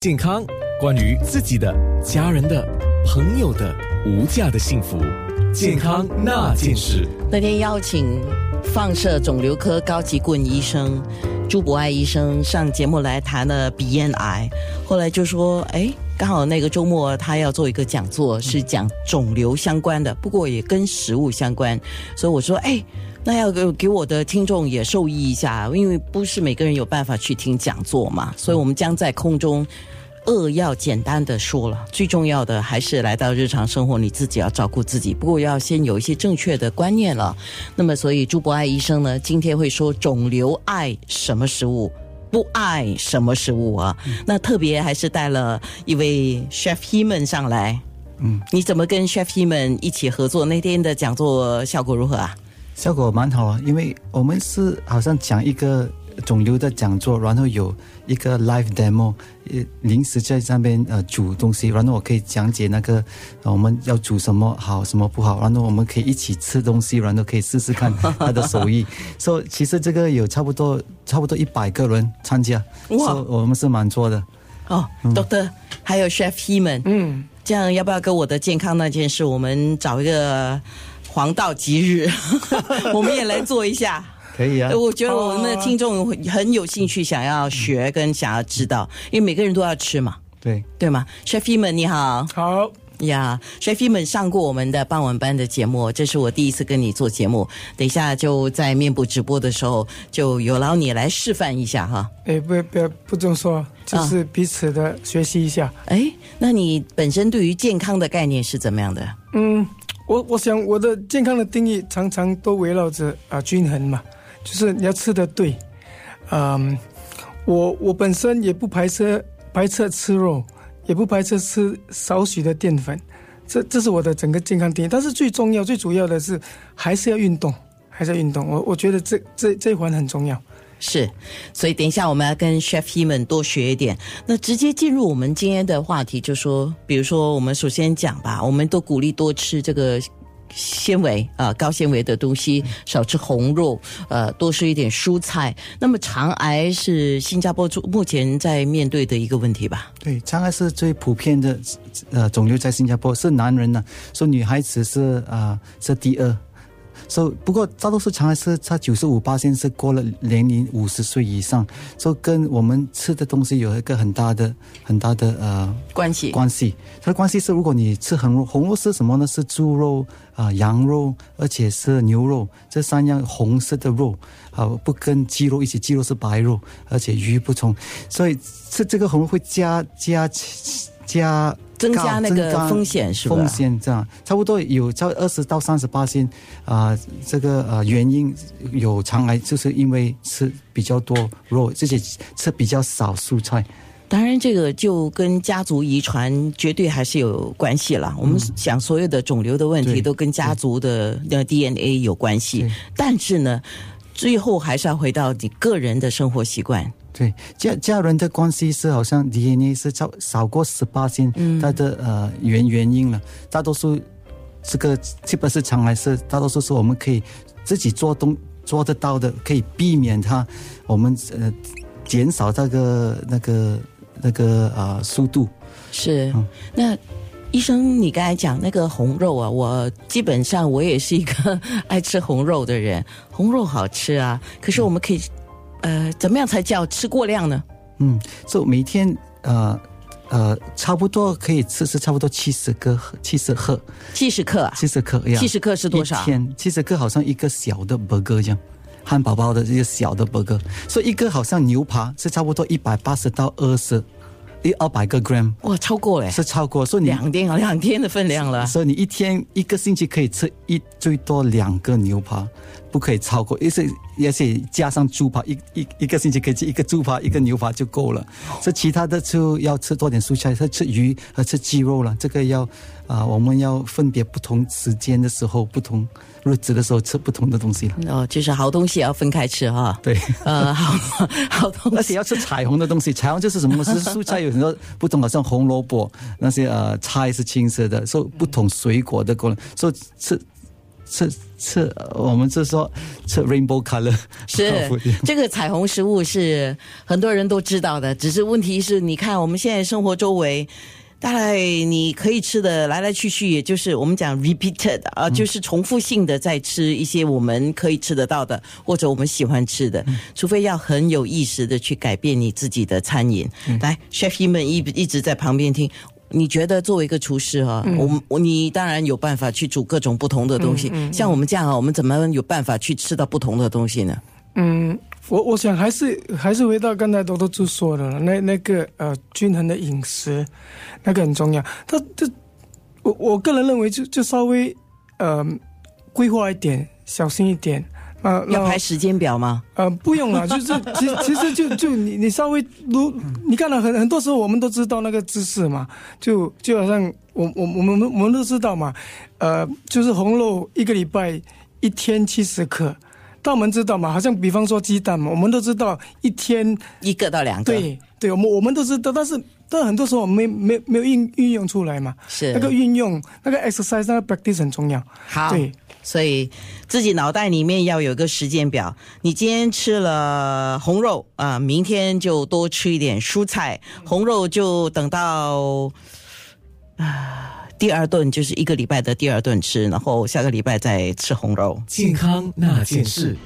健康，关于自己的、家人的、朋友的无价的幸福，健康那件事。那天邀请放射肿瘤科高级顾问医生朱博爱医生上节目来谈了鼻咽癌，后来就说，哎，刚好那个周末他要做一个讲座，是讲肿瘤相关的，不过也跟食物相关，所以我说，哎。那要给给我的听众也受益一下，因为不是每个人有办法去听讲座嘛，所以我们将在空中扼要简单的说了，最重要的还是来到日常生活，你自己要照顾自己。不过要先有一些正确的观念了。那么，所以朱博爱医生呢，今天会说肿瘤爱什么食物，不爱什么食物啊？那特别还是带了一位 Chef Heman 上来。嗯，你怎么跟 Chef Heman 一起合作？那天的讲座效果如何啊？效果蛮好啊，因为我们是好像讲一个肿瘤的讲座，然后有一个 live demo，呃，临时在上边呃煮东西，然后我可以讲解那个我们要煮什么好，什么不好，然后我们可以一起吃东西，然后可以试试看他的手艺。所以其实这个有差不多差不多一百个人参加，哇，我们是蛮多的。哦，Doctor，还有 Chef Heman，嗯，这样要不要跟我的健康那件事，我们找一个？黄道吉日 我们也来做一下，可以啊。我觉得我们的听众很有兴趣，想要学跟想要知道，因为每个人都要吃嘛，对对吗？Chef 们你好，好呀。Chef 们上过我们的傍晚班的节目，这是我第一次跟你做节目。等一下就在面部直播的时候，就有劳你来示范一下哈。哎，不不要不这么说，就是彼此的学习一下。哎，那你本身对于健康的概念是怎么样的？嗯。我我想我的健康的定义常常都围绕着啊均衡嘛，就是你要吃的对，嗯，我我本身也不排斥排斥吃肉，也不排斥吃少许的淀粉，这这是我的整个健康定义。但是最重要最主要的是还是要运动，还是要运动。我我觉得这这这一环很重要。是，所以等一下我们要跟 Chef He 们多学一点。那直接进入我们今天的话题，就说，比如说我们首先讲吧，我们都鼓励多吃这个纤维啊，高纤维的东西，少吃红肉，呃，多吃一点蔬菜。那么肠癌是新加坡目前在面对的一个问题吧？对，肠癌是最普遍的，呃，肿瘤在新加坡是男人呢，说女孩子是啊是第二。所以，不过大多数肠癌是它九十五八线是过了年龄五十岁以上，所以跟我们吃的东西有一个很大的很大的呃关系关系。它的关系是，如果你吃红肉，红肉是什么呢？是猪肉啊、羊肉，而且是牛肉这三样红色的肉啊，不跟鸡肉一起，鸡肉是白肉，而且鱼不从，所以吃这个红肉会加加加。增加那个风险是吧？风险这样，差不多有在二十到三十八线啊，这个呃原因有肠癌，就是因为吃比较多肉，这些吃比较少蔬菜。当然，这个就跟家族遗传绝对还是有关系了。我们想所有的肿瘤的问题都跟家族的那 DNA 有关系，但是呢，最后还是要回到你个人的生活习惯。对家家人的关系是好像 DNA 是超少过十八斤，它的呃原原因了。大多数这个基本是常来是大多数是我们可以自己做东做得到的，可以避免它，我们呃减少这个那个那个啊速度。是，那医生你刚才讲那个红肉啊，我基本上我也是一个 爱吃红肉的人，红肉好吃啊，可是我们可以。呃，怎么样才叫吃过量呢？嗯，就每天呃呃，差不多可以吃是差不多七十克，七十克，七十克啊，七十克，七十克是多少？天，七十克好像一个小的 burger 这样，汉堡包的这个小的 burger，所以一个好像牛扒是差不多一百八十到二十。一二百个 gram，哇，超过嘞，是超过，所以你两天啊，两天的分量了。所以你一天一个星期可以吃一最多两个牛扒，不可以超过，也是也是加上猪扒，一一一个星期可以吃一个猪扒，一个牛扒就够了。这其他的就要吃多点蔬菜，吃鱼和吃鸡肉了。这个要啊，我们要分别不同时间的时候不同。日子的时候吃不同的东西了哦，就是好东西要分开吃哈。对，呃，好 好东西，而且要吃彩虹的东西。彩虹就是什么？是蔬菜有很多不同，好像红萝卜那些呃菜是青色的，所以不同水果的功能，所以吃吃吃，我们是说吃 rainbow color，是 这个彩虹食物是很多人都知道的，只是问题是，你看我们现在生活周围。大概你可以吃的来来去去，也就是我们讲 repeated 啊，就是重复性的在吃一些我们可以吃得到的，或者我们喜欢吃的，除非要很有意识的去改变你自己的餐饮。来，chef 们一一直在旁边听，你觉得作为一个厨师哈，我我你当然有办法去煮各种不同的东西，像我们这样啊，我们怎么有办法去吃到不同的东西呢？嗯。我我想还是还是回到刚才多多猪说的那那个呃均衡的饮食，那个很重要。他这我我个人认为就就稍微呃规划一点，小心一点啊。要排时间表吗？呃，不用了，就是其其实就就你你稍微如你看了很很多时候我们都知道那个知识嘛，就就好像我我我们我们都知道嘛，呃，就是红肉一个礼拜一天七十克。但我们知道嘛，好像比方说鸡蛋嘛，我们都知道一天一个到两个。对，对，我们我们都知道，但是但很多时候我们没没没有运运用出来嘛。是那个运用那个 exercise 那个 practice 很重要。好，对，所以自己脑袋里面要有个时间表。你今天吃了红肉啊，明天就多吃一点蔬菜。红肉就等到啊。第二顿就是一个礼拜的第二顿吃，然后下个礼拜再吃红肉。健康那件事。